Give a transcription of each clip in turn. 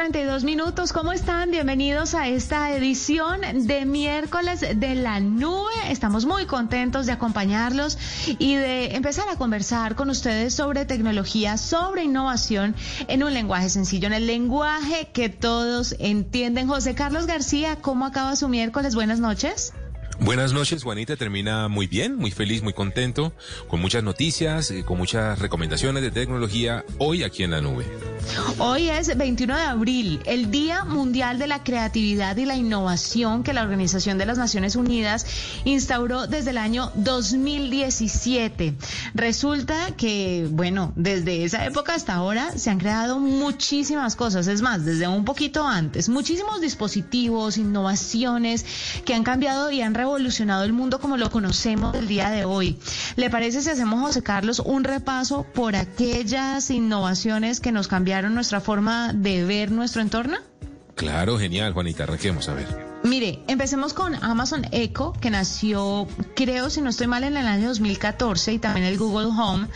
32 minutos. ¿Cómo están? Bienvenidos a esta edición de miércoles de la nube. Estamos muy contentos de acompañarlos y de empezar a conversar con ustedes sobre tecnología, sobre innovación en un lenguaje sencillo, en el lenguaje que todos entienden. José Carlos García, ¿cómo acaba su miércoles? Buenas noches. Buenas noches, Juanita. Termina muy bien, muy feliz, muy contento, con muchas noticias, eh, con muchas recomendaciones de tecnología hoy aquí en la nube. Hoy es 21 de abril, el Día Mundial de la Creatividad y la Innovación que la Organización de las Naciones Unidas instauró desde el año 2017. Resulta que, bueno, desde esa época hasta ahora se han creado muchísimas cosas, es más, desde un poquito antes, muchísimos dispositivos, innovaciones que han cambiado y han revolucionado evolucionado el mundo como lo conocemos el día de hoy. ¿Le parece si hacemos, José Carlos, un repaso por aquellas innovaciones que nos cambiaron nuestra forma de ver nuestro entorno? Claro, genial, Juanita, arranquemos a ver. Mire, empecemos con Amazon Echo, que nació, creo, si no estoy mal, en el año 2014, y también el Google Home,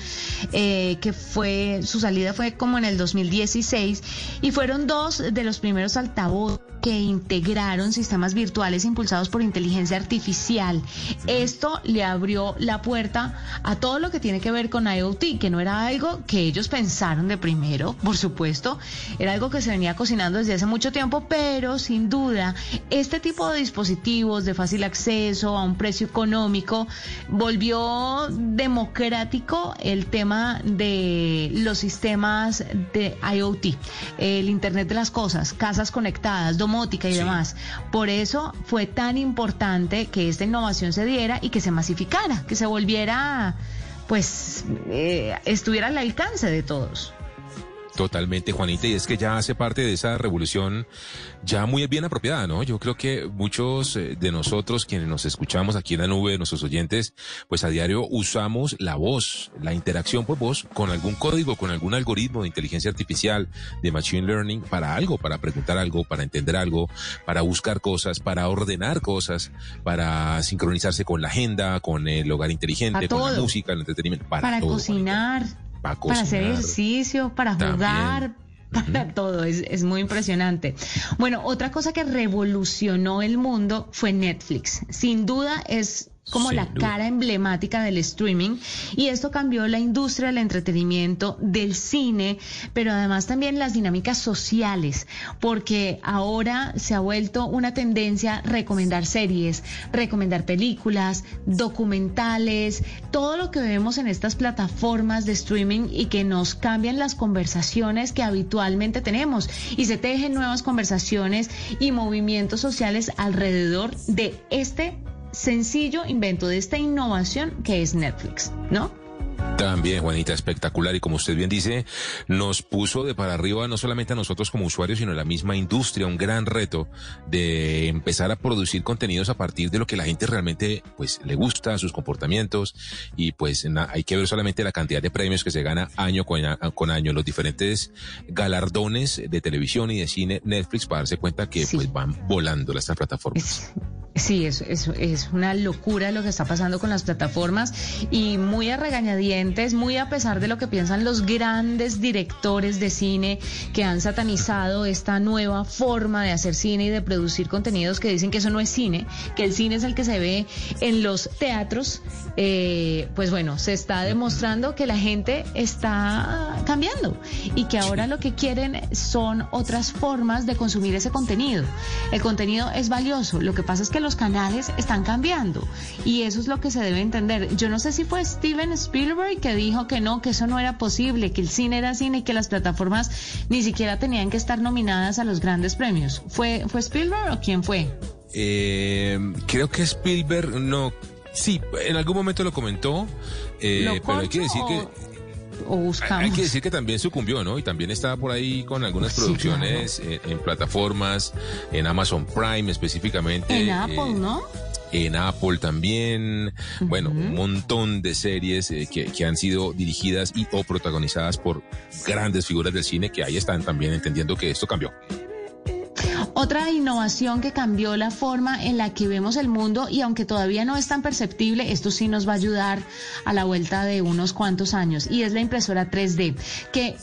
eh, que fue, su salida fue como en el 2016, y fueron dos de los primeros altavoces que integraron sistemas virtuales impulsados por inteligencia artificial. Esto le abrió la puerta a todo lo que tiene que ver con IoT, que no era algo que ellos pensaron de primero, por supuesto, era algo que se venía cocinando desde hace mucho tiempo, pero sin duda, este tipo de dispositivos de fácil acceso a un precio económico volvió democrático el tema de los sistemas de IoT, el Internet de las Cosas, casas conectadas, domótica y demás. Por eso fue tan importante que esta innovación se diera y que se masificara, que se volviera, pues, eh, estuviera al alcance de todos. Totalmente, Juanita, y es que ya hace parte de esa revolución ya muy bien apropiada, ¿no? Yo creo que muchos eh, de nosotros, quienes nos escuchamos aquí en la nube, nuestros oyentes, pues a diario usamos la voz, la interacción por voz con algún código, con algún algoritmo de inteligencia artificial, de machine learning, para algo, para preguntar algo, para entender algo, para buscar cosas, para ordenar cosas, para sincronizarse con la agenda, con el hogar inteligente, con la música, el entretenimiento, para, para cocinar para, hacer ejercicio, para jugar, para todo, es, es, muy impresionante. Bueno, otra cosa que revolucionó el mundo fue Netflix. Sin duda es como la cara emblemática del streaming. Y esto cambió la industria del entretenimiento, del cine, pero además también las dinámicas sociales, porque ahora se ha vuelto una tendencia recomendar series, recomendar películas, documentales, todo lo que vemos en estas plataformas de streaming y que nos cambian las conversaciones que habitualmente tenemos. Y se tejen nuevas conversaciones y movimientos sociales alrededor de este sencillo invento de esta innovación que es Netflix, ¿no? También, Juanita, espectacular. Y como usted bien dice, nos puso de para arriba no solamente a nosotros como usuarios, sino a la misma industria, un gran reto de empezar a producir contenidos a partir de lo que la gente realmente pues le gusta, sus comportamientos. Y pues hay que ver solamente la cantidad de premios que se gana año con, con año, los diferentes galardones de televisión y de cine Netflix para darse cuenta que pues van volando las plataformas. Sí, es, es, es, una locura lo que está pasando con las plataformas y muy a regañadientes, muy a pesar de lo que piensan los grandes directores de cine que han satanizado esta nueva forma de hacer cine y de producir contenidos que dicen que eso no es cine, que el cine es el que se ve en los teatros, eh, pues bueno, se está demostrando que la gente está cambiando y que ahora lo que quieren son otras formas de consumir ese contenido. El contenido es valioso, lo que pasa es que los canales están cambiando y eso es lo que se debe entender. Yo no sé si fue Steven Spielberg que dijo que no, que eso no era posible, que el cine era cine y que las plataformas ni siquiera tenían que estar nominadas a los grandes premios. ¿Fue, fue Spielberg o quién fue? Eh, creo que Spielberg no. Sí, en algún momento lo comentó, eh, pero hay que decir que hay que decir que también sucumbió, ¿no? Y también está por ahí con algunas producciones en, plataformas, en Amazon Prime específicamente. En Apple, ¿no? En Apple también, bueno, un montón de series eh, que, que, han sido dirigidas y o protagonizadas por grandes figuras del cine que ahí están también entendiendo que esto cambió. Otra innovación que cambió la forma en la que vemos el mundo y aunque todavía no es tan perceptible, esto sí nos va a ayudar a la vuelta de unos cuantos años y es la impresora 3D, que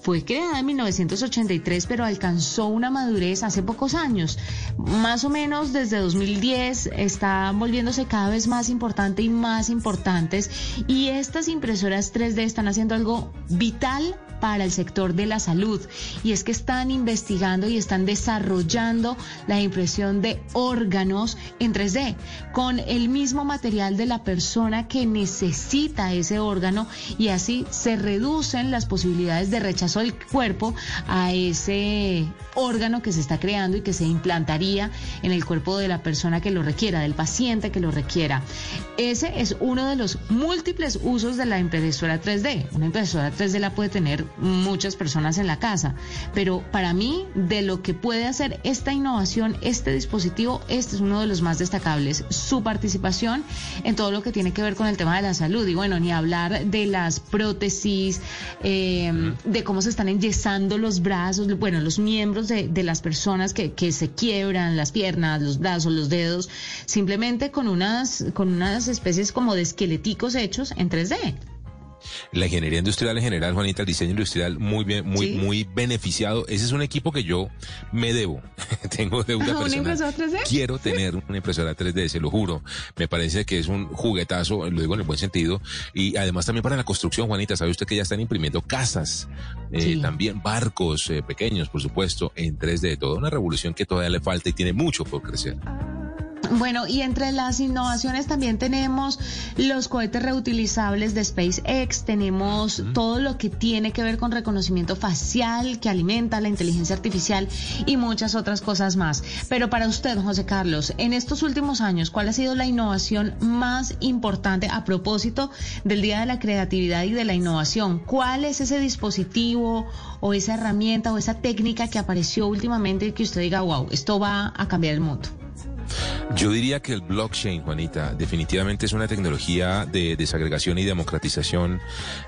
fue creada en 1983, pero alcanzó una madurez hace pocos años. Más o menos desde 2010 está volviéndose cada vez más importante y más importantes. Y estas impresoras 3D están haciendo algo vital para el sector de la salud. Y es que están investigando y están desarrollando la impresión de órganos en 3D con el mismo material de la persona que necesita ese órgano y así se reducen las posibilidades de rechazo el cuerpo a ese órgano que se está creando y que se implantaría en el cuerpo de la persona que lo requiera, del paciente que lo requiera. Ese es uno de los múltiples usos de la impresora 3D. Una impresora 3D la puede tener muchas personas en la casa, pero para mí de lo que puede hacer esta innovación, este dispositivo, este es uno de los más destacables. Su participación en todo lo que tiene que ver con el tema de la salud y bueno, ni hablar de las prótesis, eh, de cómo se están enyesando los brazos, bueno, los miembros de, de las personas que, que, se quiebran, las piernas, los brazos, los dedos, simplemente con unas, con unas especies como de esqueleticos hechos en 3D. La ingeniería industrial en general, Juanita, el diseño industrial muy bien, muy, muy beneficiado. Ese es un equipo que yo me debo. Tengo deuda ¿Una impresora 3D? Quiero tener una impresora 3D, se lo juro. Me parece que es un juguetazo, lo digo en el buen sentido. Y además también para la construcción, Juanita, sabe usted que ya están imprimiendo casas, eh, también barcos eh, pequeños, por supuesto, en 3D. Toda una revolución que todavía le falta y tiene mucho por crecer. Bueno, y entre las innovaciones también tenemos los cohetes reutilizables de SpaceX, tenemos todo lo que tiene que ver con reconocimiento facial que alimenta la inteligencia artificial y muchas otras cosas más. Pero para usted, José Carlos, en estos últimos años, ¿cuál ha sido la innovación más importante a propósito del Día de la Creatividad y de la Innovación? ¿Cuál es ese dispositivo o esa herramienta o esa técnica que apareció últimamente y que usted diga, wow, esto va a cambiar el mundo? Yo diría que el blockchain, Juanita, definitivamente es una tecnología de desagregación y democratización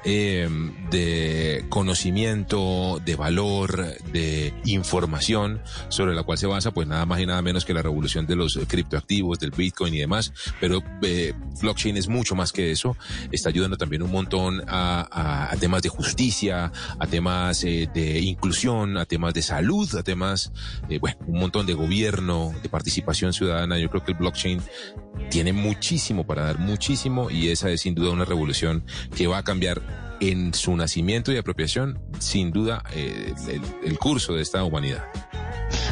eh, de conocimiento, de valor, de información, sobre la cual se basa pues nada más y nada menos que la revolución de los criptoactivos, del Bitcoin y demás. Pero eh, blockchain es mucho más que eso. Está ayudando también un montón a, temas de justicia, a temas eh, de inclusión, a temas de salud, a temas, bueno, un montón de gobierno, de participación ciudadana Yo creo que el blockchain tiene muchísimo para dar, muchísimo, y esa es sin duda una revolución que va a cambiar en su nacimiento y apropiación, sin duda, eh, el curso de esta humanidad.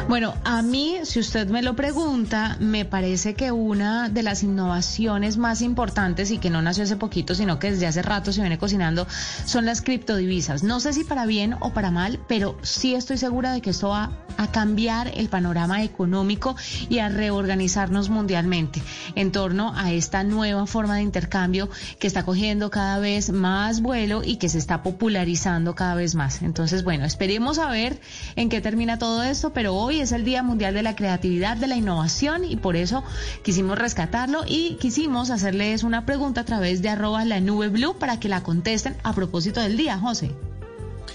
Bueno, a mí, si usted me lo pregunta, me parece que una de las innovaciones más importantes y que no nació hace poquito, sino que desde hace rato se viene cocinando, son las criptodivisas. No sé si para bien o para mal, pero sí estoy segura de que esto va a cambiar el panorama económico y a reorganizarnos mundialmente en torno a esta nueva forma de intercambio que está cogiendo cada vez más vuelo y que se está popularizando cada vez más. Entonces, bueno, esperemos a ver en qué termina todo esto, pero hoy es el Día Mundial de la Creatividad, de la Innovación y por eso quisimos rescatarlo y quisimos hacerles una pregunta a través de arroba la nube blue para que la contesten a propósito del día, José.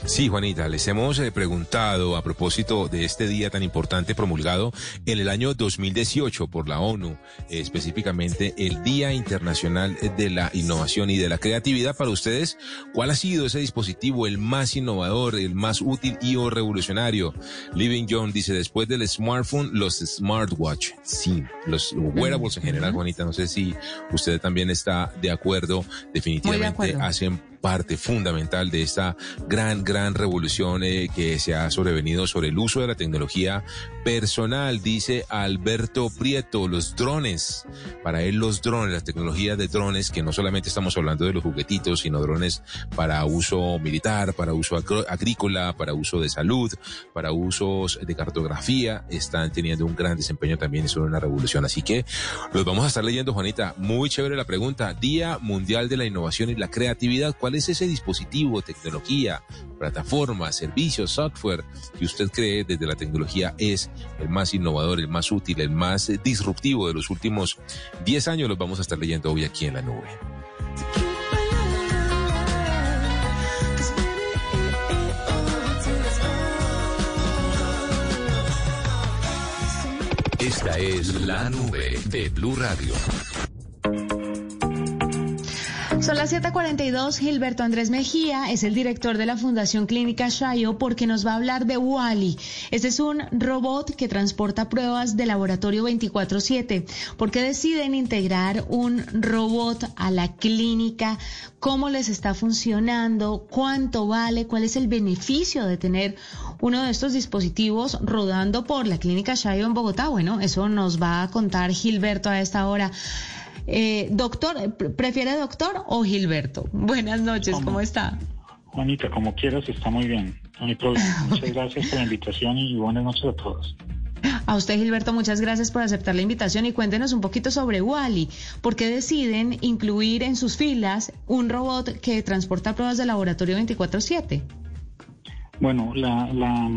Sí, Juanita, les hemos eh, preguntado a propósito de este día tan importante promulgado en el año 2018 por la ONU, específicamente el Día Internacional de la Innovación y de la Creatividad. Para ustedes, ¿cuál ha sido ese dispositivo el más innovador, el más útil y o revolucionario? Living John dice, después del smartphone, los smartwatch. Sí, los wearables en general, Juanita, no sé si usted también está de acuerdo. Definitivamente hacen parte fundamental de esta gran, gran revolución eh, que se ha sobrevenido sobre el uso de la tecnología personal, dice Alberto Prieto, los drones. Para él los drones, las tecnologías de drones, que no solamente estamos hablando de los juguetitos, sino drones para uso militar, para uso agrícola, para uso de salud, para usos de cartografía, están teniendo un gran desempeño también son una revolución. Así que los vamos a estar leyendo, Juanita. Muy chévere la pregunta. Día Mundial de la Innovación y la Creatividad. ¿Cuál es ese dispositivo, tecnología, plataforma, servicios, software que usted cree desde la tecnología es el más innovador, el más útil, el más disruptivo de los últimos 10 años? Los vamos a estar leyendo hoy aquí en la nube. Esta es la nube de Blue Radio. Son las 7:42. Gilberto Andrés Mejía es el director de la Fundación Clínica Shayo porque nos va a hablar de Wally. Este es un robot que transporta pruebas de laboratorio 24/7. ¿Por qué deciden integrar un robot a la clínica? ¿Cómo les está funcionando? ¿Cuánto vale? ¿Cuál es el beneficio de tener uno de estos dispositivos rodando por la Clínica Shayo en Bogotá? Bueno, eso nos va a contar Gilberto a esta hora. Eh, doctor, ¿prefiere doctor o Gilberto? Buenas noches, ¿cómo, está? Juanita, como quieras, está muy bien. Muchas gracias por la invitación y buenas noches a todos. A usted, Gilberto, muchas gracias por aceptar la invitación y cuéntenos un poquito sobre Wally. ¿Por qué deciden incluir en sus filas un robot que transporta pruebas de laboratorio 24-7? Bueno, la, la,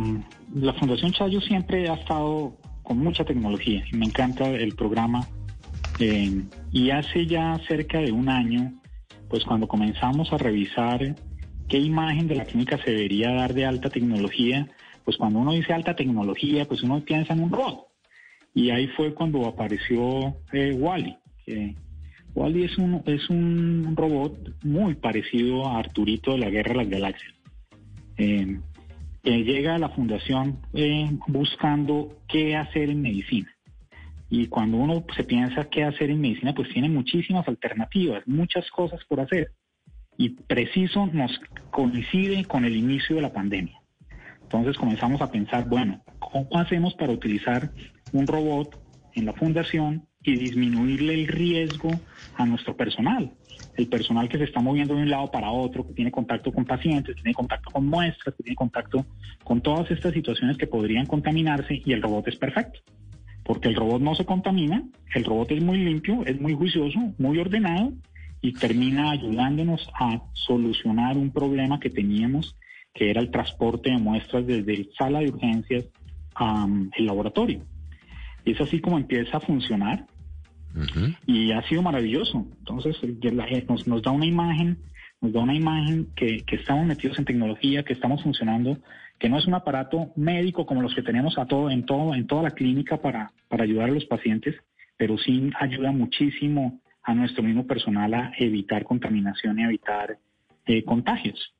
la Fundación Chayo siempre ha estado con mucha tecnología y me encanta el programa eh, y hace ya cerca de un año, pues cuando comenzamos a revisar qué imagen de la clínica se debería dar de alta tecnología, pues cuando uno dice alta tecnología, pues uno piensa en un robot. Y ahí fue cuando apareció eh, Wally. Wally es un, es un robot muy parecido a Arturito de la Guerra de las Galaxias. Eh, llega a la fundación buscando qué hacer en medicina. Y cuando uno se piensa qué hacer en medicina, pues tiene muchísimas alternativas, muchas cosas por hacer. Y preciso nos coincide con el inicio de la pandemia. Entonces comenzamos a pensar, bueno, ¿cómo hacemos para utilizar un robot en la fundación y disminuirle el riesgo a nuestro personal? El personal que se está moviendo de un lado para otro, que tiene contacto con pacientes, que tiene contacto con muestras, que tiene contacto con todas estas situaciones que podrían contaminarse y el robot es perfecto porque el robot no se contamina, el robot es muy limpio, es muy juicioso, muy ordenado y termina ayudándonos a solucionar un problema que teníamos, que era el transporte de muestras desde sala de urgencias al laboratorio. Es así como empieza a funcionar y ha sido maravilloso. Entonces nos, nos da una imagen, nos da una imagen que, que estamos metidos en tecnología, que estamos funcionando que no es un aparato médico como los que tenemos a todo, en, todo, en toda la clínica para, para ayudar a los pacientes, pero sí ayuda muchísimo a nuestro mismo personal a evitar contaminación y evitar eh, contagios.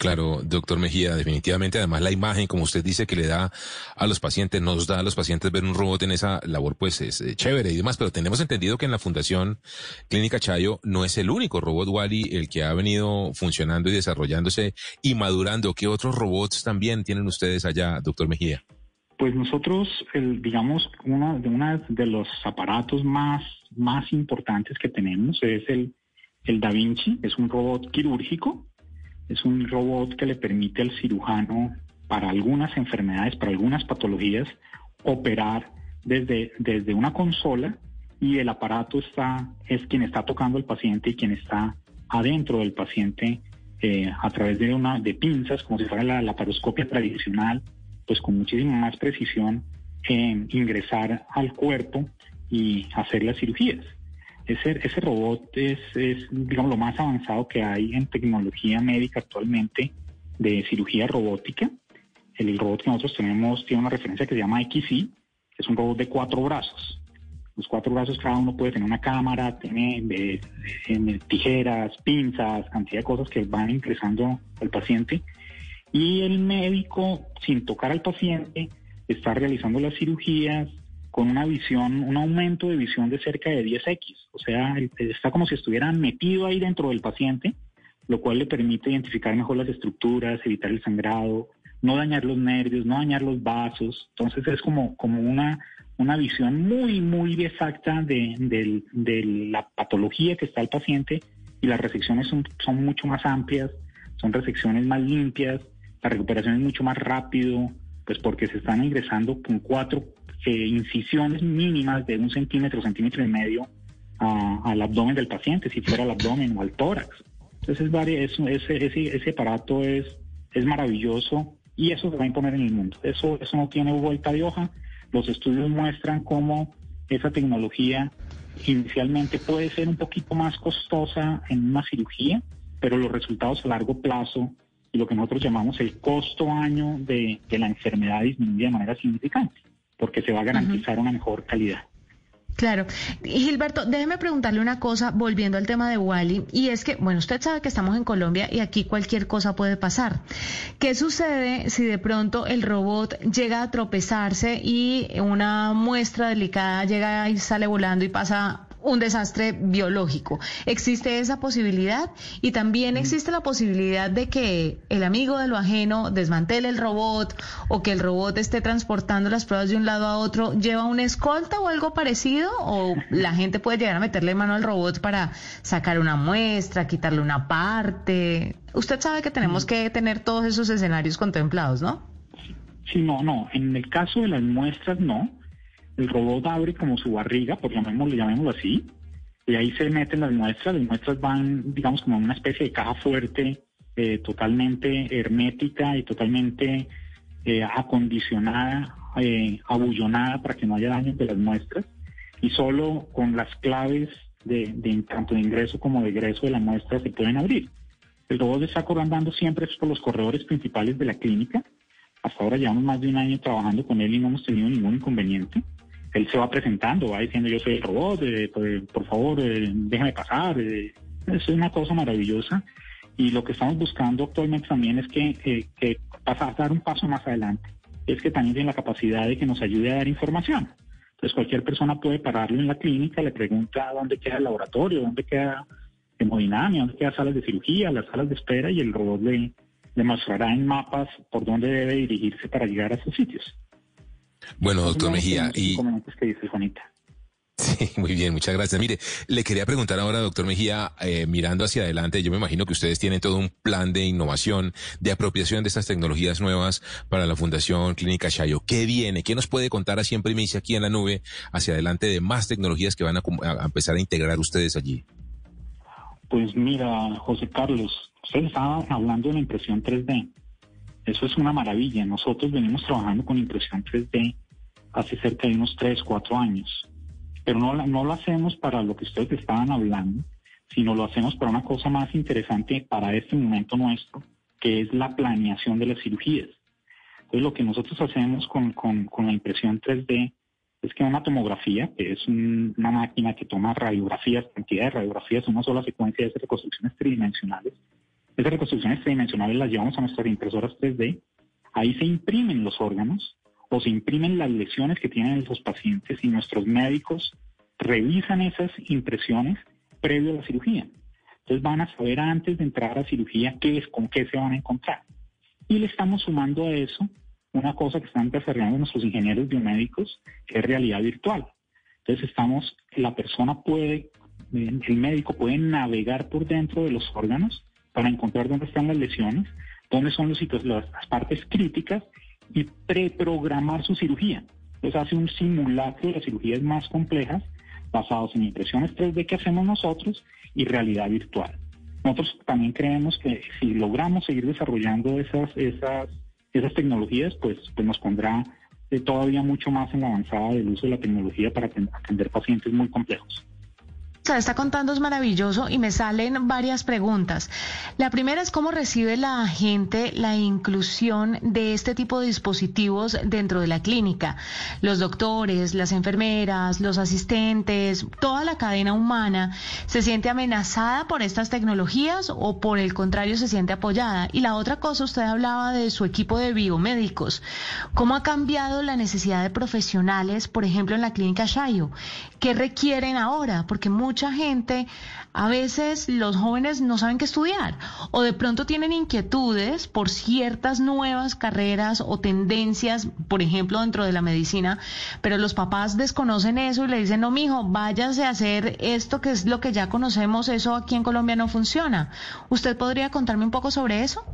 Claro, doctor Mejía, definitivamente, además la imagen, como usted dice, que le da a los pacientes, nos da a los pacientes ver un robot en esa labor, pues es eh, chévere y demás, pero tenemos entendido que en la Fundación Clínica Chayo no es el único robot Wally el que ha venido funcionando y desarrollándose y madurando. ¿Qué otros robots también tienen ustedes allá, doctor Mejía? Pues nosotros, el, digamos, uno de, una de los aparatos más, más importantes que tenemos es el, el Da Vinci, es un robot quirúrgico es un robot que le permite al cirujano para algunas enfermedades, para algunas patologías, operar desde, desde una consola y el aparato está, es quien está tocando al paciente y quien está adentro del paciente eh, a través de una de pinzas, como si fuera la laparoscopia tradicional, pues con muchísima más precisión en ingresar al cuerpo y hacer las cirugías. Ese, ese robot es, digamos, lo más avanzado que hay en tecnología médica actualmente de cirugía robótica. El robot que nosotros tenemos tiene una referencia que se llama XC, que es un robot de cuatro brazos. Los cuatro brazos cada uno puede tener una cámara, tiene tijeras, pinzas, cantidad de cosas que van ingresando al paciente. Y el médico, sin tocar al paciente, está realizando las cirugías, con una visión, un aumento de visión de cerca de 10x. O sea, está como si estuviera metido ahí dentro del paciente, lo cual le permite identificar mejor las estructuras, evitar el sangrado, no dañar los nervios, no dañar los vasos. Entonces es como, como una, una visión muy, muy exacta de, de, la patología que está el paciente y las resecciones son, son mucho más amplias, son resecciones más limpias, la recuperación es mucho más rápido, pues porque se están ingresando con cuatro eh, incisiones mínimas de un centímetro, centímetro y medio al abdomen del paciente, si fuera al abdomen o al tórax. Entonces ese, ese, ese aparato es, es maravilloso y eso se va a imponer en el mundo. Eso, eso no tiene vuelta de hoja. Los estudios muestran cómo esa tecnología inicialmente puede ser un poquito más costosa en una cirugía, pero los resultados a largo plazo y lo que nosotros llamamos el costo año de, de la enfermedad disminuye de manera significante porque se va a garantizar una mejor calidad. Claro. Gilberto, déjeme preguntarle una cosa, volviendo al tema de Wally, y es que, bueno, usted sabe que estamos en Colombia y aquí cualquier cosa puede pasar. ¿Qué sucede si de pronto el robot llega a tropezarse y una muestra delicada llega y sale volando y pasa un desastre biológico. ¿Existe esa posibilidad? Y también existe la posibilidad de que el amigo de lo ajeno desmantele el robot o que el robot esté transportando las pruebas de un lado a otro. ¿Lleva una escolta o algo parecido? ¿O la gente puede llegar a meterle mano al robot para sacar una muestra, quitarle una parte? Usted sabe que tenemos que tener todos esos escenarios contemplados, ¿no? Sí, no, no. En el caso de las muestras, no el robot abre como su barriga, por llamémoslo, llamémoslo así, y ahí se meten las muestras, las muestras van, digamos, como una especie de caja fuerte, eh, totalmente hermética y totalmente eh, acondicionada, eh, abullonada para que no haya daño de las muestras, y solo con las claves de, tanto de ingreso como de egreso de la muestra se pueden abrir. El robot está andando siempre por los corredores principales de la clínica. Hasta ahora llevamos más de un año trabajando con él y no hemos tenido ningún inconveniente él se va presentando, va diciendo yo soy el robot, eh, pues, por favor, eh, déjame pasar. Eh. es una cosa maravillosa. Y lo que estamos buscando actualmente también es que, que pasar, dar un paso más adelante. Es que también tiene la capacidad de que nos ayude a dar información. Entonces cualquier persona puede pararlo en la clínica, le pregunta dónde queda el laboratorio, dónde queda hemodinamia, dónde quedan salas de cirugía, las salas de espera y el robot le mostrará en mapas por dónde debe dirigirse para llegar a esos sitios. Bueno, doctor Mejía, y... que dice Juanita. Sí, muy bien, muchas gracias. Mire, le quería preguntar ahora, doctor Mejía, eh, mirando hacia adelante, yo me imagino que ustedes tienen todo un plan de innovación, de apropiación de estas tecnologías nuevas para la Fundación Clínica Chayo. ¿Qué viene? ¿Qué nos puede contar así en primicia aquí en la nube hacia adelante de más tecnologías que van a, a empezar a integrar ustedes allí? Pues mira, José Carlos, usted estaba hablando de la impresión 3D. Eso es una maravilla. Nosotros venimos trabajando con impresión 3D hace cerca de unos 3, 4 años. Pero no, no lo hacemos para lo que ustedes estaban hablando, sino lo hacemos para una cosa más interesante para este momento nuestro, que es la planeación de las cirugías. Entonces, lo que nosotros hacemos con, la impresión 3D es que una tomografía, que es una máquina que toma radiografías, cantidad de radiografías, una sola secuencia de reconstrucciones tridimensionales, Esas reconstrucciones tridimensionales las llevamos a nuestras impresoras 3D. Ahí se imprimen los órganos o se imprimen las lesiones que tienen esos pacientes y nuestros médicos revisan esas impresiones previo a la cirugía. Entonces van a saber antes de entrar a cirugía qué es, con qué se van a encontrar. Y le estamos sumando a eso una cosa que están desarrollando nuestros ingenieros biomédicos, que es realidad virtual. Entonces estamos, la persona puede, el médico puede navegar por dentro de los órganos para encontrar dónde están las lesiones, dónde son los las, partes críticas y preprogramar su cirugía. Entonces hace un simulacro de las cirugías más complejas basados en impresiones 3D que hacemos nosotros y realidad virtual. Nosotros también creemos que si logramos seguir desarrollando esas, esas, esas tecnologías, pues, pues nos pondrá eh, todavía mucho más en la avanzada del uso de la tecnología para atender pacientes muy complejos está contando es maravilloso y me salen varias preguntas. La primera es cómo recibe la gente la inclusión de este tipo de dispositivos dentro de la clínica. Los doctores, las enfermeras, los asistentes, toda la cadena humana, ¿se siente amenazada por estas tecnologías o por el contrario se siente apoyada? Y la otra cosa, usted hablaba de su equipo de biomédicos. ¿Cómo ha cambiado la necesidad de profesionales, por ejemplo, en la clínica Shayo? ¿Qué requieren ahora? Porque mucha gente, a veces los jóvenes no saben qué estudiar o de pronto tienen inquietudes por ciertas nuevas carreras o tendencias, por ejemplo, dentro de la medicina, pero los papás desconocen eso y le dicen, no, mijo, váyase a hacer esto que es lo que ya conocemos, eso aquí en Colombia no funciona. ¿Usted podría contarme un poco sobre eso?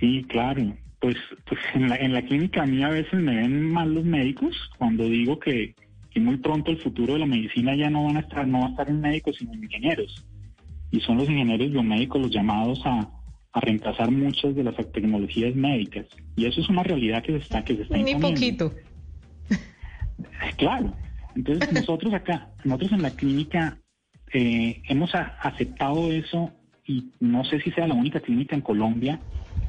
Sí, claro. Pues, pues en, la, en la clínica a mí a veces me ven mal los médicos cuando digo que que muy pronto el futuro de la medicina ya no van a estar, no va a estar en médicos, sino en ingenieros. Y son los ingenieros biomédicos los llamados a, reemplazar muchas de las tecnologías médicas. Y eso es una realidad que se está, que se está Ni poquito. Claro. Entonces nosotros acá, nosotros en la clínica eh, hemos aceptado eso y no sé si sea la única clínica en Colombia,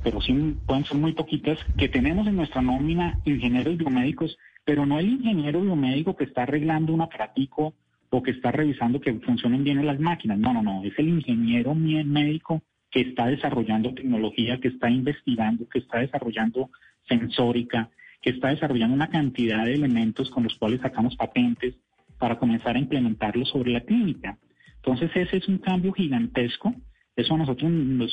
pero sí pueden ser muy poquitas, que tenemos en nuestra nómina ingenieros biomédicos pero no el ingeniero biomédico que está arreglando un aparatico o que está revisando que funcionen bien las máquinas. No, no, no, es el ingeniero médico que está desarrollando tecnología, que está investigando, que está desarrollando sensórica, que está desarrollando una cantidad de elementos con los cuales sacamos patentes para comenzar a implementarlos sobre la clínica. Entonces ese es un cambio gigantesco. Eso a nosotros,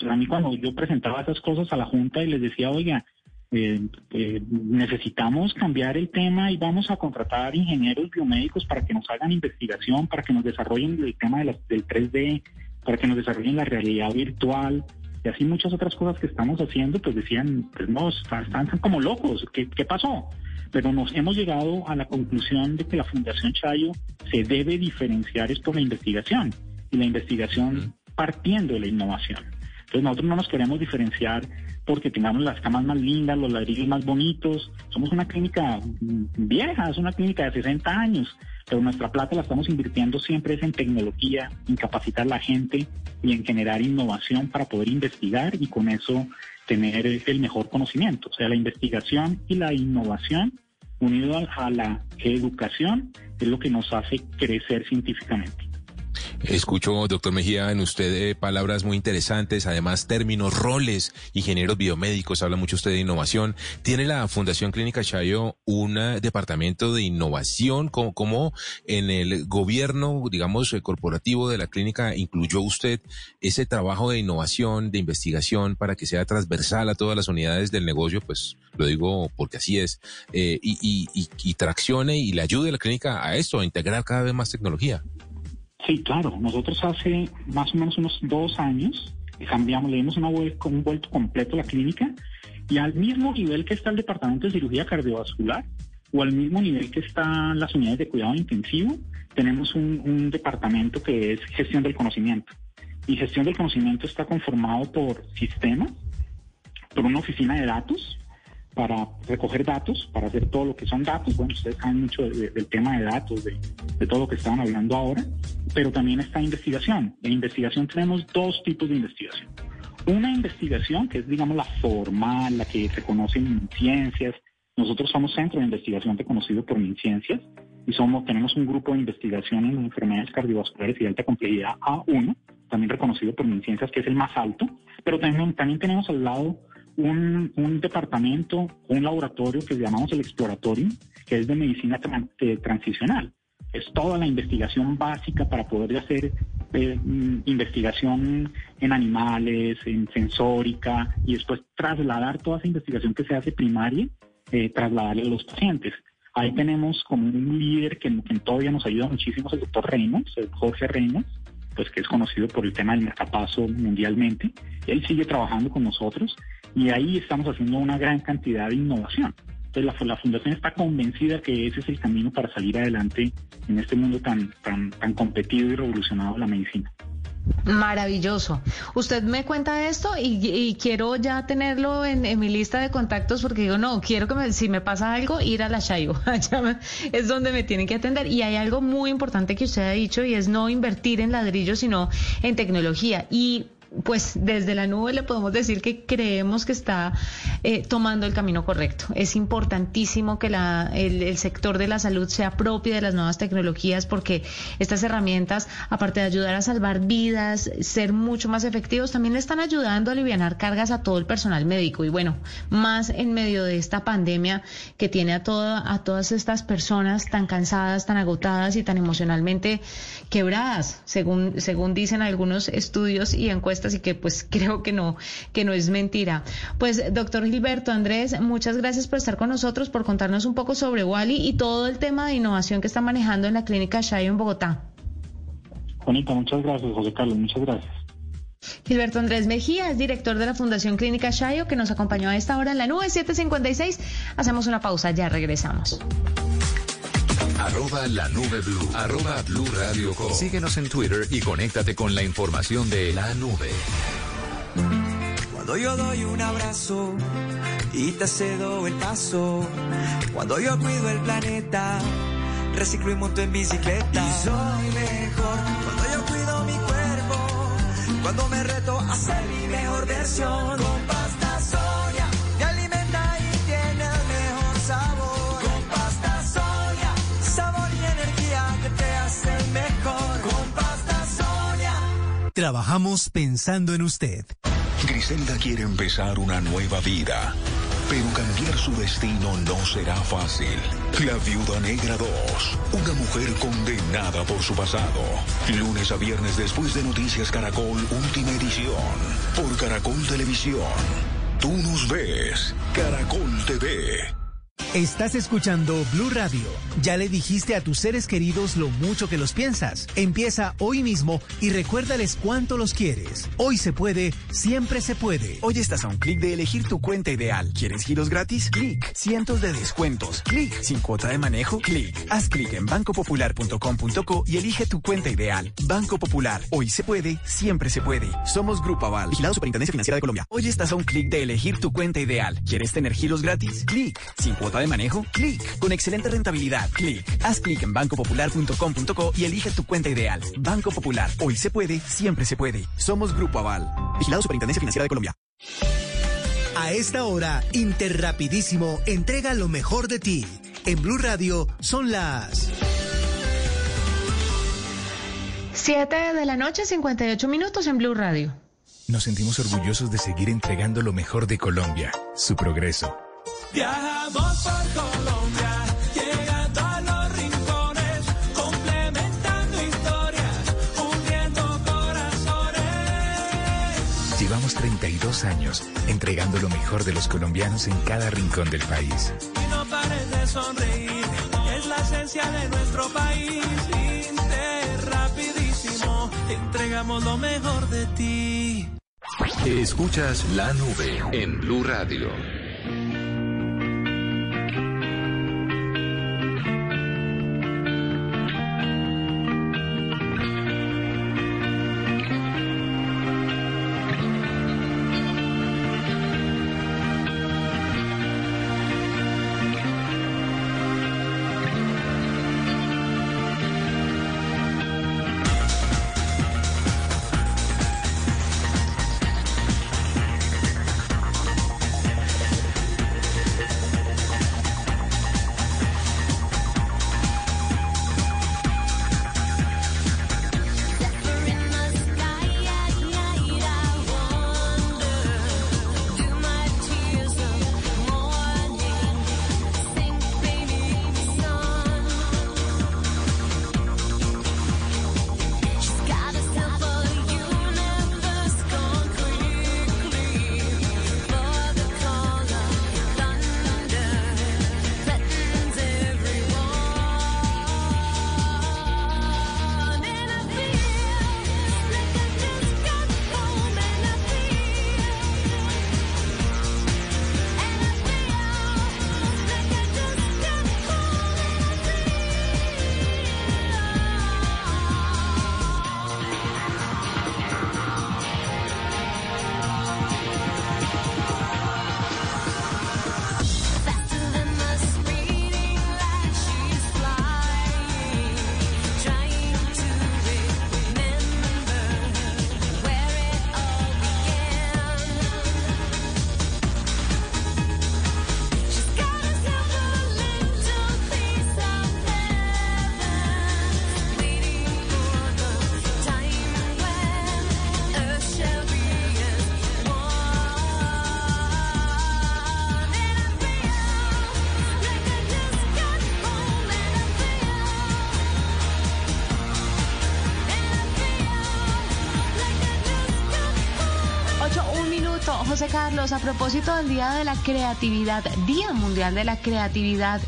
a mí cuando yo presentaba esas cosas a la Junta y les decía, oiga, eh, eh, necesitamos cambiar el tema y vamos a contratar ingenieros biomédicos para que nos hagan investigación, para que nos desarrollen el tema del 3D, para que nos desarrollen la realidad virtual y así muchas otras cosas que estamos haciendo, pues decían, pues no, están, como locos, ¿qué, ¿qué pasó? Pero nos hemos llegado a la conclusión de que la Fundación Chayo se debe diferenciar es por la investigación y la investigación partiendo de la innovación. Entonces nosotros no nos queremos diferenciar porque tengamos las camas más lindas, los ladrillos más bonitos. Somos una clínica vieja, es una clínica de 60 años, pero nuestra plata la estamos invirtiendo siempre es en tecnología, en capacitar a la gente y en generar innovación para poder investigar y con eso tener el mejor conocimiento. O sea, la investigación y la innovación unido a la educación es lo que nos hace crecer científicamente. Escucho, doctor Mejía, en usted eh, palabras muy interesantes, además términos, roles, ingenieros biomédicos, habla mucho usted de innovación. ¿Tiene la Fundación Clínica Chayo un departamento de innovación? ¿Cómo, en el gobierno, digamos, eh, corporativo de la clínica incluyó usted ese trabajo de innovación, de investigación, para que sea transversal a todas las unidades del negocio? Pues lo digo porque así es, eh, y, y, y traccione y le ayude a la clínica a esto, a integrar cada vez más tecnología. Sí, claro. Nosotros hace más o menos unos dos años cambiamos, le dimos una vuelta, un vuelto completo a la clínica y al mismo nivel que está el departamento de cirugía cardiovascular o al mismo nivel que están las unidades de cuidado intensivo, tenemos un, un departamento que es gestión del conocimiento. Y gestión del conocimiento está conformado por sistemas, por una oficina de datos, para recoger datos, para hacer todo lo que son datos. Bueno, ustedes saben mucho del tema de datos, de, todo lo que estaban hablando ahora, pero también está investigación. En investigación tenemos dos tipos de investigación. Una investigación que es, digamos, la formal, la que se conoce en ciencias. Nosotros somos centro de investigación reconocido por MinCiencias y somos, tenemos un grupo de investigación en enfermedades cardiovasculares y de alta complejidad A1, también reconocido por MinCiencias, que es el más alto, pero también, también tenemos al lado un, departamento, un laboratorio que llamamos el exploratorio, que es de medicina transicional. Es toda la investigación básica para poder hacer eh, mm, investigación en animales, en sensórica, y después trasladar toda esa investigación que se hace primaria, eh, trasladarle a los pacientes. Ahí tenemos como un líder que, todavía nos ayuda muchísimo, es el doctor Reynolds, el Jorge Reynolds, pues que es conocido por el tema del marcapaso mundialmente. Él sigue trabajando con nosotros y ahí estamos haciendo una gran cantidad de innovación. Entonces la, Fundación está convencida que ese es el camino para salir adelante en este mundo tan, tan, tan competido y revolucionado de la medicina. Maravilloso. Usted me cuenta esto y, quiero ya tenerlo en, mi lista de contactos porque digo, no, quiero que si me pasa algo, ir a la Shaibo. es donde me tienen que atender. Y hay algo muy importante que usted ha dicho y es no invertir en ladrillos, sino en tecnología. Y pues desde la nube le podemos decir que creemos que está eh, tomando el camino correcto. Es importantísimo que el, sector de la salud sea propio de las nuevas tecnologías porque estas herramientas, aparte de ayudar a salvar vidas, ser mucho más efectivos, también están ayudando a aliviar cargas a todo el personal médico. Y bueno, más en medio de esta pandemia que tiene a, a todas estas personas tan cansadas, tan agotadas y tan emocionalmente quebradas, según, según dicen algunos estudios y encuestas y que pues creo que no, que no es mentira. Pues doctor Gilberto Andrés, muchas gracias por estar con nosotros, por contarnos un poco sobre Wally y todo el tema de innovación que está manejando en la clínica Shayo en Bogotá. Juanita, muchas gracias, José Carlos, muchas gracias. Gilberto Andrés Mejía es director de la Fundación Clínica Shayo que nos acompañó a esta hora en la nube 756. Hacemos una pausa, ya regresamos. Arroba la nube blue. Arroba blue radio Síguenos en Twitter y conéctate con la información de la nube. Cuando yo doy un abrazo y te cedo el paso. Cuando yo cuido el planeta, reciclo y monto en bicicleta. Y soy mejor cuando yo cuido mi cuerpo. Cuando me reto a ser mi mejor versión. Con pasta Trabajamos pensando en usted. Griselda quiere empezar una nueva vida, pero cambiar su destino no será fácil. La Viuda Negra 2, una mujer condenada por su pasado. Lunes a viernes después de Noticias Caracol, última edición, por Caracol Televisión. Tú nos ves, Caracol TV. Estás escuchando Blue Radio. Ya le dijiste a tus seres queridos lo mucho que los piensas. Empieza hoy mismo y recuérdales cuánto los quieres. Hoy se puede, siempre se puede. Hoy estás a un clic de elegir tu cuenta ideal. ¿Quieres giros gratis? Clic. Cientos de descuentos. Clic. Sin cuota de manejo. Clic. Haz clic en bancopopular.com.co y elige tu cuenta ideal. Banco Popular. Hoy se puede, siempre se puede. Somos Grupo Aval. Vigilado Superintendencia Financiera de Colombia. Hoy estás a un clic de elegir tu cuenta ideal. ¿Quieres tener giros gratis? Clic. Sin cuota de manejo? Clic. Con excelente rentabilidad. Clic. Haz clic en bancopopular.com.co y elige tu cuenta ideal. Banco Popular. Hoy se puede, siempre se puede. Somos Grupo Aval. Vigilado Superintendencia Financiera de Colombia. A esta hora, Interrapidísimo entrega lo mejor de ti. En Blue Radio son las 7 de la noche, 58 minutos en Blue Radio. Nos sentimos orgullosos de seguir entregando lo mejor de Colombia, su progreso Viajamos por Colombia, llegando a los rincones, complementando historias, uniendo corazones. Llevamos 32 años entregando lo mejor de los colombianos en cada rincón del país. Y no pares de sonreír, es la esencia de nuestro país. Inter, rapidísimo, entregamos lo mejor de ti. Escuchas la nube en Blue Radio. A propósito del Día de la Creatividad, Día Mundial de la Creatividad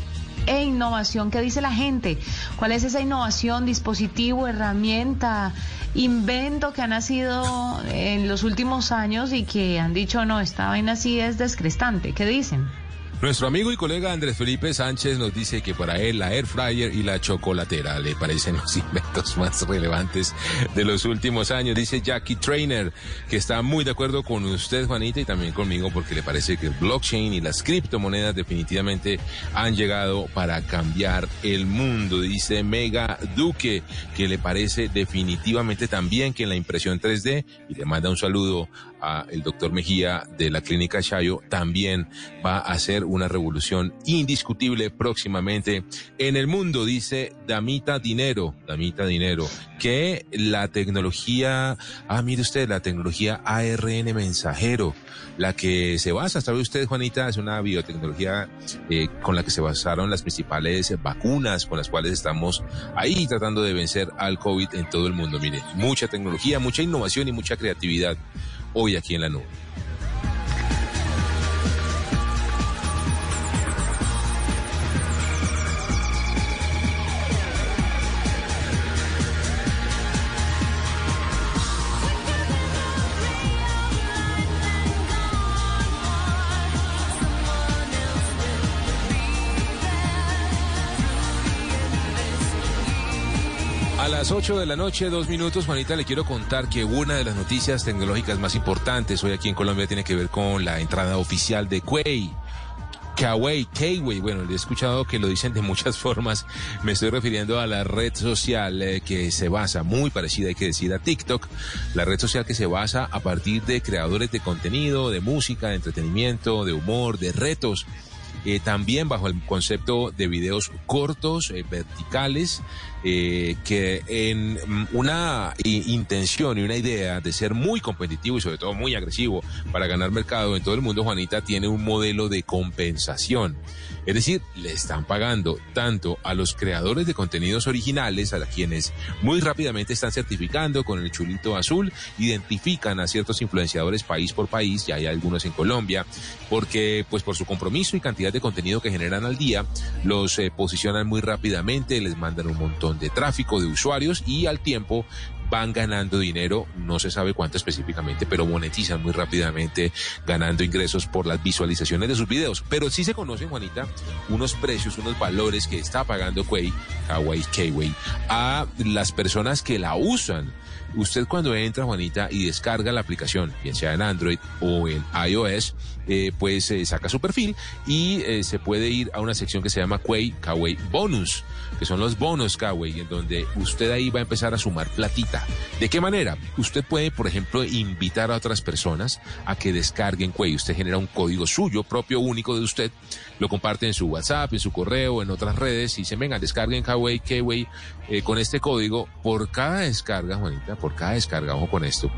e Innovación, ¿qué dice la gente? ¿Cuál es esa innovación, dispositivo, herramienta, invento que ha nacido en los últimos años y que han dicho, no, esta vaina sí es descrestante? ¿Qué dicen? Nuestro amigo y colega Andrés Felipe Sánchez nos dice que para él la air fryer y la chocolatera le parecen los inventos más relevantes de los últimos años. Dice Jackie Trainer que está muy de acuerdo con usted, Juanita, y también conmigo porque le parece que el blockchain y las criptomonedas definitivamente han llegado para cambiar el mundo. Dice Mega Duque que le parece definitivamente también que en la impresión 3D y le manda un saludo el doctor Mejía de la clínica Chayo también va a hacer una revolución indiscutible próximamente en el mundo, dice Damita Dinero, Damita Dinero, que la tecnología, ah, mire usted, la tecnología ARN mensajero, la que se basa, ¿sabe usted, Juanita? Es una biotecnología eh, con la que se basaron las principales vacunas con las cuales estamos ahí tratando de vencer al COVID en todo el mundo. Mire, mucha tecnología, mucha innovación y mucha creatividad hoy aquí en la nube. 8 de la noche, dos minutos, Juanita, le quiero contar que una de las noticias tecnológicas más importantes hoy aquí en Colombia tiene que ver con la entrada oficial de Quay. Kawaii, Kawaii, bueno, he escuchado que lo dicen de muchas formas. Me estoy refiriendo a la red social eh, que se basa, muy parecida, hay que decir, a TikTok. La red social que se basa a partir de creadores de contenido, de música, de entretenimiento, de humor, de retos. Eh, también bajo el concepto de videos cortos, eh, verticales, eh, que en una intención y una idea de ser muy competitivo y sobre todo muy agresivo para ganar mercado en todo el mundo, Juanita tiene un modelo de compensación. Es decir, le están pagando tanto a los creadores de contenidos originales, a quienes muy rápidamente están certificando con el chulito azul, identifican a ciertos influenciadores país por país, ya hay algunos en Colombia, porque pues por su compromiso y cantidad de contenido que generan al día, los eh, posicionan muy rápidamente, les mandan un montón de tráfico de usuarios y al tiempo van ganando dinero, no se sabe cuánto específicamente, pero monetizan muy rápidamente ganando ingresos por las visualizaciones de sus videos. Pero sí se conocen, Juanita, unos precios, unos valores que está pagando Quay, Kawaii, Kway, a las personas que la usan. Usted cuando entra, Juanita, y descarga la aplicación, bien sea en Android o en iOS, eh, pues eh, saca su perfil y eh, se puede ir a una sección que se llama Quay Kawaii Bonus, que son los bonos Kawaii, en donde usted ahí va a empezar a sumar platita. ¿De qué manera? Usted puede, por ejemplo, invitar a otras personas a que descarguen Quay. Usted genera un código suyo, propio, único de usted, lo comparte en su WhatsApp, en su correo, en otras redes y dicen, venga, descarguen Kawaii, Kawaii con este código. Por cada descarga, Juanita, por cada descarga, ojo con esto,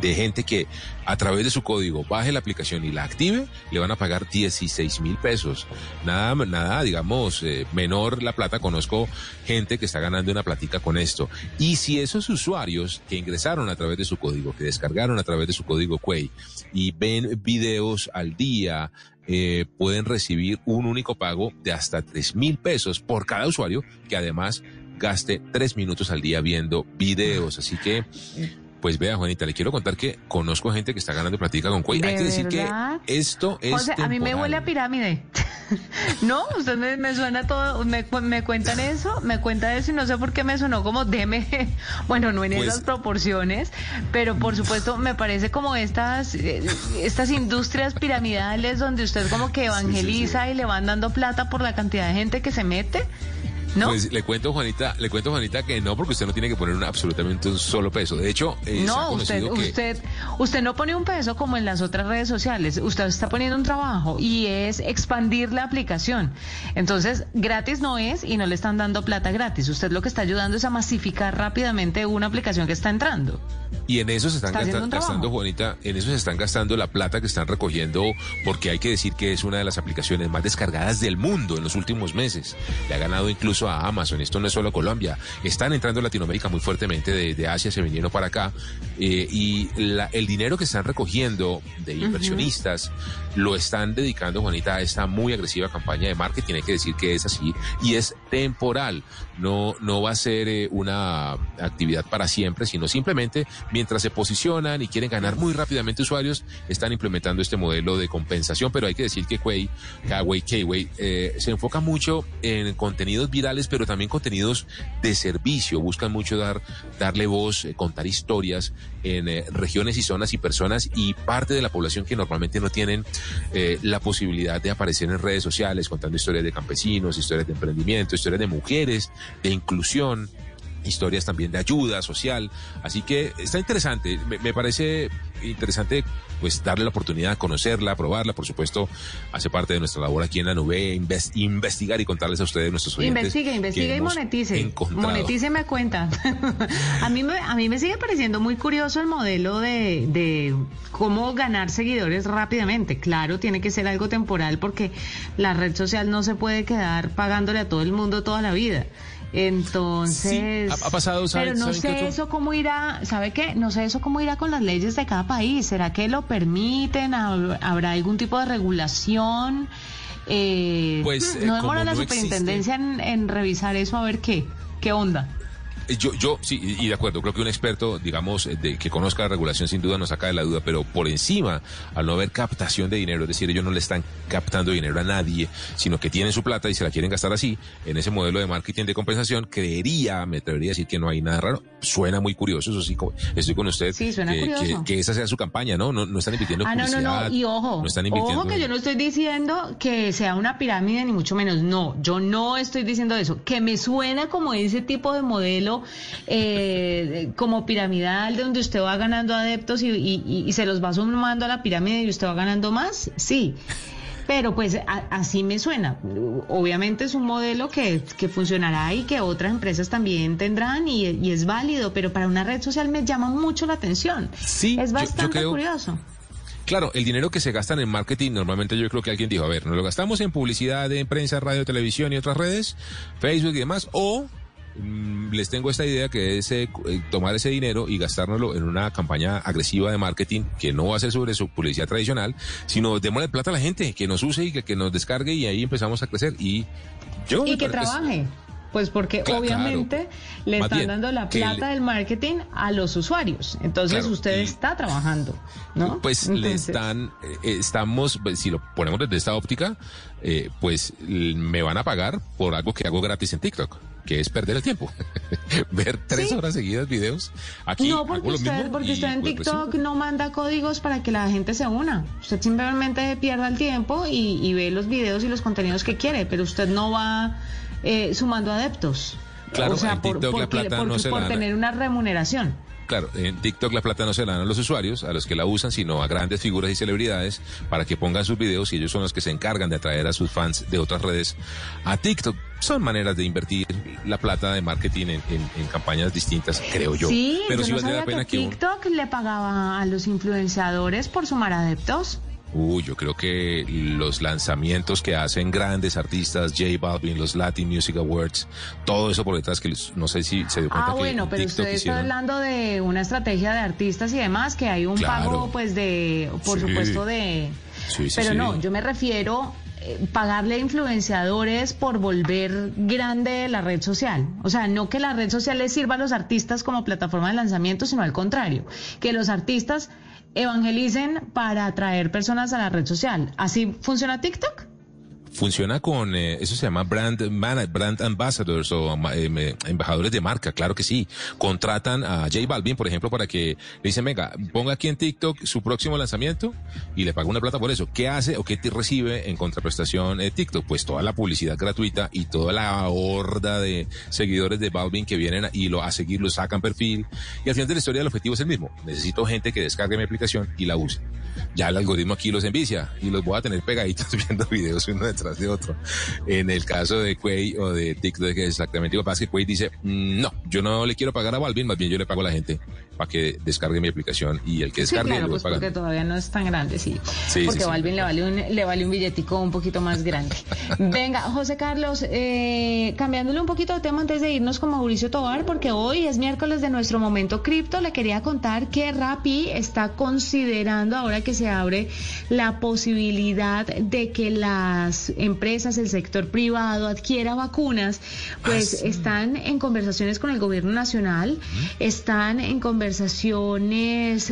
de gente que a través de su código baje la aplicación y la active, le van a pagar 16 mil pesos. Nada, nada, digamos, eh, menor la plata. Conozco gente que está ganando una platica con esto. Y si esos usuarios que ingresaron a través de su código, que descargaron a través de su código Quay y ven videos al día, eh, pueden recibir un único pago de hasta 3 mil pesos por cada usuario que además gaste tres minutos al día viendo videos. Así que pues vea, Juanita, le quiero contar que conozco gente que está ganando platica con Cuey. Hay que decir que esto es. José, a mí me huele a pirámide. no, usted me, suena todo, me, cuentan eso, me cuenta eso y no sé por qué me sonó como deme. Bueno, no en pues esas proporciones, pero por supuesto me parece como estas, eh, estas industrias piramidales donde usted como que evangeliza y le van dando plata por la cantidad de gente que se mete. Pues le cuento, Juanita, le cuento, Juanita, que no, porque usted no tiene que poner absolutamente un solo peso. De hecho, no, usted, usted, usted no pone un peso como en las otras redes sociales. Usted está poniendo un trabajo y es expandir la aplicación. Entonces, gratis no es y no le están dando plata gratis. Usted lo que está ayudando es a masificar rápidamente una aplicación que está entrando. Y en eso se están gastando, Juanita, en eso se están gastando la plata que están recogiendo, porque hay que decir que es una de las aplicaciones más descargadas del mundo en los últimos meses. Le ha ganado incluso a Amazon. Esto no es solo Colombia. Están entrando a Latinoamérica muy fuertemente, de, Asia se vinieron para acá. Eh, y el dinero que están recogiendo de inversionistas lo están dedicando, Juanita, a esta muy agresiva campaña de marketing. Hay que decir que es así y es temporal. No, no va a ser eh, una actividad para siempre, sino simplemente mientras se posicionan y quieren ganar muy rápidamente usuarios, están implementando este modelo de compensación. Pero hay que decir que Quay, Kway, eh, se enfoca mucho en contenidos virales, pero también contenidos de servicio. Buscan mucho dar, darle voz, eh, contar historias en eh, regiones y zonas y personas y parte de la población que normalmente no tienen eh, la posibilidad de aparecer en redes sociales contando historias de campesinos, historias de emprendimiento, historias de mujeres, de inclusión historias también de ayuda social. Así que está interesante. Me, parece interesante pues darle la oportunidad de conocerla, probarla, por supuesto, hace parte de nuestra labor aquí en la nube, investigar y contarles a ustedes, nuestros oyentes. Investigue, investigue y monetice. Monetice me cuenta. a, mí me, a mí me sigue pareciendo muy curioso el modelo de, de cómo ganar seguidores rápidamente. Claro, tiene que ser algo temporal porque la red social no se puede quedar pagándole a todo el mundo toda la vida. Entonces, ha, pasado, pero no sé eso cómo irá, ¿sabe qué? No sé eso cómo irá con las leyes de cada país. ¿Será que lo permiten? ¿Habrá algún tipo de regulación? Eh, pues, no eh, demora la superintendencia en, en revisar eso a ver qué, qué onda. Eh, yo, yo sí, y de acuerdo, creo que un experto, digamos, eh, de, que conozca la regulación sin duda nos saca de la duda, pero por encima, al no haber captación de dinero, es decir, ellos no le están captando dinero a nadie, sino que tienen su plata y se la quieren gastar así, en ese modelo de marketing de compensación, creería, me atrevería a decir que no hay nada raro. Suena muy curioso, eso sí, estoy con usted. Sí, suena que, curioso. Que, esa sea su campaña, ¿no? No, no están invirtiendo ah, no, no, no, y ojo, no están invirtiendo... ojo que yo no estoy diciendo que sea una pirámide, ni mucho menos, no, yo no estoy diciendo eso, que me suena como ese tipo de modelo eh, como piramidal, de donde usted va ganando adeptos y, se los va sumando a la pirámide y usted va ganando más, sí. Pero pues así me suena. Obviamente es un modelo que, funcionará y que otras empresas también tendrán y, es válido, pero para una red social me llama mucho la atención. Sí, es bastante curioso. Claro, el dinero que se gasta en marketing, normalmente yo creo que alguien dijo, a ver, nos lo gastamos en publicidad, en prensa, radio, televisión y otras redes, Facebook y demás, o les tengo esta idea que es eh, eh, tomar ese dinero y gastárnoslo en una campaña agresiva de marketing que no va a ser sobre su publicidad tradicional, sino démosle plata a la gente, que nos use y que, nos descargue y ahí empezamos a crecer. Y yo... Y que trabaje. Pues porque obviamente le están dando la plata del marketing a los usuarios. Entonces usted está trabajando, ¿no? Pues le están, eh, estamos, pues, si lo ponemos desde esta óptica, pues me van a pagar por algo que hago gratis en TikTok que es perder el tiempo. Ver tres horas seguidas videos. Aquí no, porque usted, porque usted en TikTok no manda códigos para que la gente se una. Usted simplemente pierde el tiempo y, ve los videos y los contenidos que quiere, pero usted no va eh, sumando adeptos. Claro, o sea, por, la plata no se por tener una remuneración. Claro, en TikTok la plata no se la dan a los usuarios, a los que la usan, sino a grandes figuras y celebridades para que pongan sus videos y ellos son los que se encargan de atraer a sus fans de otras redes a TikTok. Son maneras de invertir la plata de marketing en, campañas distintas, creo yo. Sí, pero sí vale la pena que, TikTok le pagaba a los influenciadores por sumar adeptos. Uy, yo creo que los lanzamientos que hacen grandes artistas, J Balvin, los Latin Music Awards, todo eso por detrás que no sé si se dio cuenta ah, bueno, pero usted está hablando de una estrategia de artistas y demás, que hay un pago, pues, de, por supuesto, de... Sí, pero no, yo me refiero eh, pagarle a influenciadores por volver grande la red social. O sea, no que la red social le sirva a los artistas como plataforma de lanzamiento, sino al contrario, que los artistas evangelicen para atraer personas a la red social. ¿Así funciona TikTok? Funciona con, eh, eso se llama brand, brand ambassadors o eh, embajadores de marca, claro que sí. Contratan a J Balvin, por ejemplo, para que le dicen, venga, ponga aquí en TikTok su próximo lanzamiento y le paga una plata por eso. ¿Qué hace o qué recibe en contraprestación eh, TikTok? Pues toda la publicidad gratuita y toda la horda de seguidores de Balvin que vienen y lo, a seguirlo, sacan perfil. Y al final de la historia el objetivo es el mismo. Necesito gente que descargue mi aplicación y la use. ya el algoritmo aquí los envicia y los voy a tener pegaditos viendo videos uno de otro. En el caso de Quay o de TikTok, exactamente lo que pasa es que Quay dice, mm, no, yo no le quiero pagar a Balvin, más bien yo le pago a la gente para que descargue mi aplicación y el que descargue sí, claro, pues porque todavía no es tan grande, sí. porque a Balvin le vale un le vale un billetico un poquito más grande. Venga, José Carlos, eh, cambiándole un poquito de tema antes de irnos con Mauricio Tobar, porque hoy es miércoles de nuestro momento cripto, le quería contar que Rappi está considerando ahora que se abre la posibilidad de que las empresas, el sector privado adquiera vacunas, pues ah, están en conversaciones con el gobierno nacional, están en conversaciones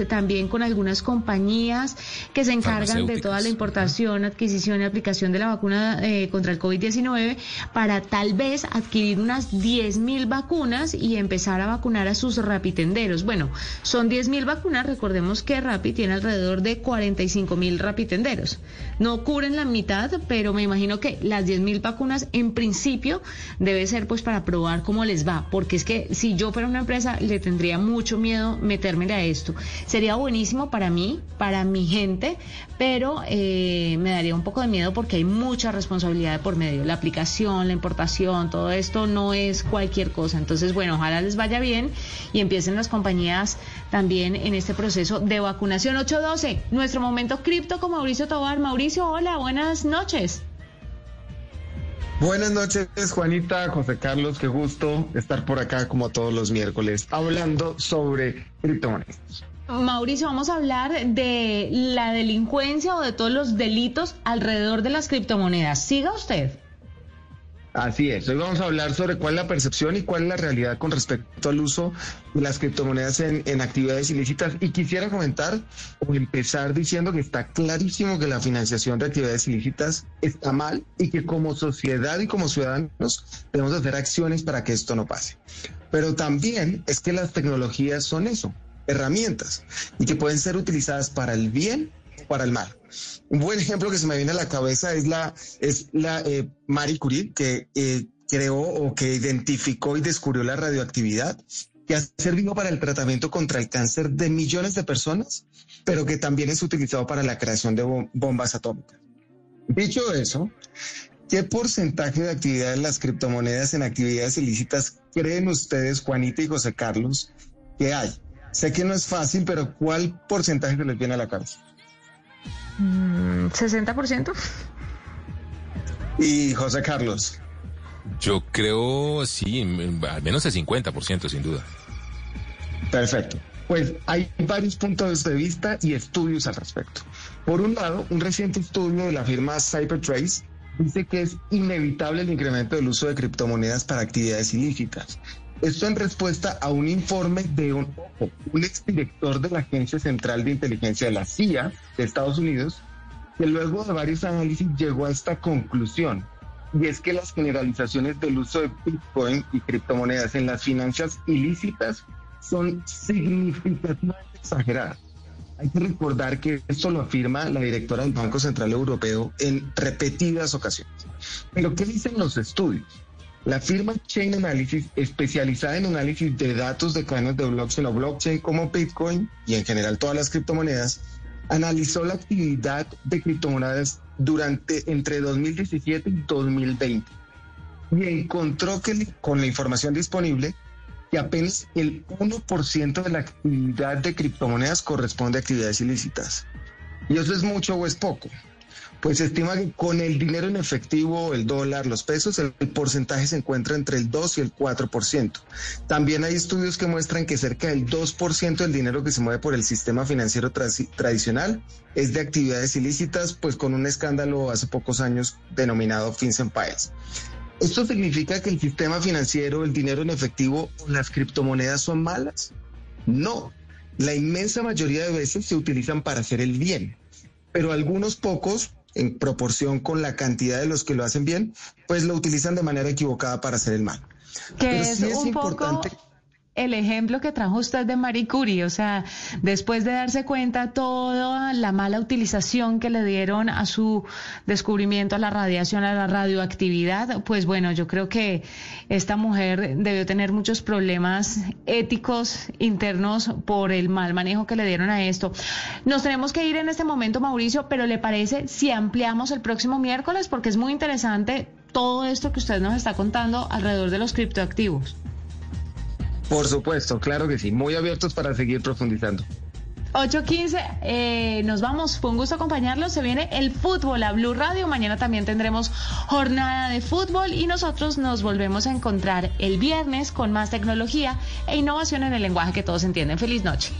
también con algunas compañías que se encargan de toda la importación, adquisición y aplicación de la vacuna eh, contra el COVID-19 para tal vez adquirir unas 10 mil vacunas y empezar a vacunar a sus rapitenderos. Bueno, son 10 mil vacunas, recordemos que Rapi tiene alrededor de 40 45 mil rapitenderos. No cubren la mitad, pero me imagino que las 10 mil vacunas en principio debe ser pues para probar cómo les va, porque es que si yo fuera una empresa le tendría mucho miedo meterme a esto. Sería buenísimo para mí, para mi gente, pero eh, me daría un poco de miedo porque hay mucha responsabilidad por medio. La aplicación, la importación, todo esto no es cualquier cosa. Entonces, bueno, ojalá les vaya bien y empiecen las compañías también en este proceso de vacunación 812. Nuestro momento cripto con Mauricio Tobar. Mauricio, hola, buenas noches. Buenas noches, Juanita, José Carlos, qué gusto estar por acá como todos los miércoles hablando sobre criptomonedas. Mauricio, vamos a hablar de la delincuencia o de todos los delitos alrededor de las criptomonedas. Siga usted. Así es, hoy vamos a hablar sobre cuál es la percepción y cuál es la realidad con respecto al uso de las criptomonedas en, actividades ilícitas. Y quisiera comentar o empezar diciendo que está clarísimo que la financiación de actividades ilícitas está mal y que como sociedad y como ciudadanos debemos hacer acciones para que esto no pase. Pero también es que las tecnologías son eso, herramientas, y que pueden ser utilizadas para el bien para el mal. Un buen ejemplo que se me viene a la cabeza es la, es la eh, Marie Curie, que eh, creó o que identificó y descubrió la radioactividad, que ha servido para el tratamiento contra el cáncer de millones de personas, pero que también es utilizado para la creación de bombas atómicas. Dicho eso, ¿qué porcentaje de actividad de las criptomonedas en actividades ilícitas creen ustedes, Juanita y José Carlos, que hay? Sé que no es fácil, pero ¿cuál porcentaje se les viene a la cabeza? ¿60%? ¿Y José Carlos? Yo creo, sí, al menos el 50%, sin duda. Perfecto. Pues hay varios puntos de vista y estudios al respecto. Por un lado, un reciente estudio de la firma Cybertrace dice que es inevitable el incremento del uso de criptomonedas para actividades ilícitas. Esto en respuesta a un informe de un, un exdirector de la Agencia Central de Inteligencia de la CIA de Estados Unidos, que luego de varios análisis llegó a esta conclusión. Y es que las generalizaciones del uso de Bitcoin y criptomonedas en las finanzas ilícitas son significativamente exageradas. Hay que recordar que esto lo afirma la directora del Banco Central Europeo en repetidas ocasiones. Pero ¿qué dicen los estudios? La firma Chain Analysis, especializada en análisis de datos de cadenas de blockchain o blockchain como Bitcoin y en general todas las criptomonedas, analizó la actividad de criptomonedas durante entre 2017 y 2020 y encontró que con la información disponible que apenas el 1% de la actividad de criptomonedas corresponde a actividades ilícitas. ¿Y eso es mucho o es poco? Pues se estima que con el dinero en efectivo, el dólar, los pesos, el, porcentaje se encuentra entre el 2 y el 4%. También hay estudios que muestran que cerca del 2% del dinero que se mueve por el sistema financiero tradicional es de actividades ilícitas, pues con un escándalo hace pocos años denominado Fins Piles. ¿Esto significa que el sistema financiero, el dinero en efectivo las criptomonedas son malas? No, la inmensa mayoría de veces se utilizan para hacer el bien, pero algunos pocos en proporción con la cantidad de los que lo hacen bien, pues lo utilizan de manera equivocada para hacer el mal. Que es, un importante. Poco... el ejemplo que trajo usted de Marie Curie, o sea, después de darse cuenta toda la mala utilización que le dieron a su descubrimiento, a la radiación, a la radioactividad, pues bueno, yo creo que esta mujer debió tener muchos problemas éticos internos por el mal manejo que le dieron a esto. Nos tenemos que ir en este momento, Mauricio, pero ¿le parece si ampliamos el próximo miércoles? Porque es muy interesante todo esto que usted nos está contando alrededor de los criptoactivos. Por supuesto, claro que sí, muy abiertos para seguir profundizando. 8.15, eh, nos vamos, fue un gusto acompañarlos, se viene el fútbol a Blue Radio, mañana también tendremos jornada de fútbol y nosotros nos volvemos a encontrar el viernes con más tecnología e innovación en el lenguaje que todos entienden. Feliz noche.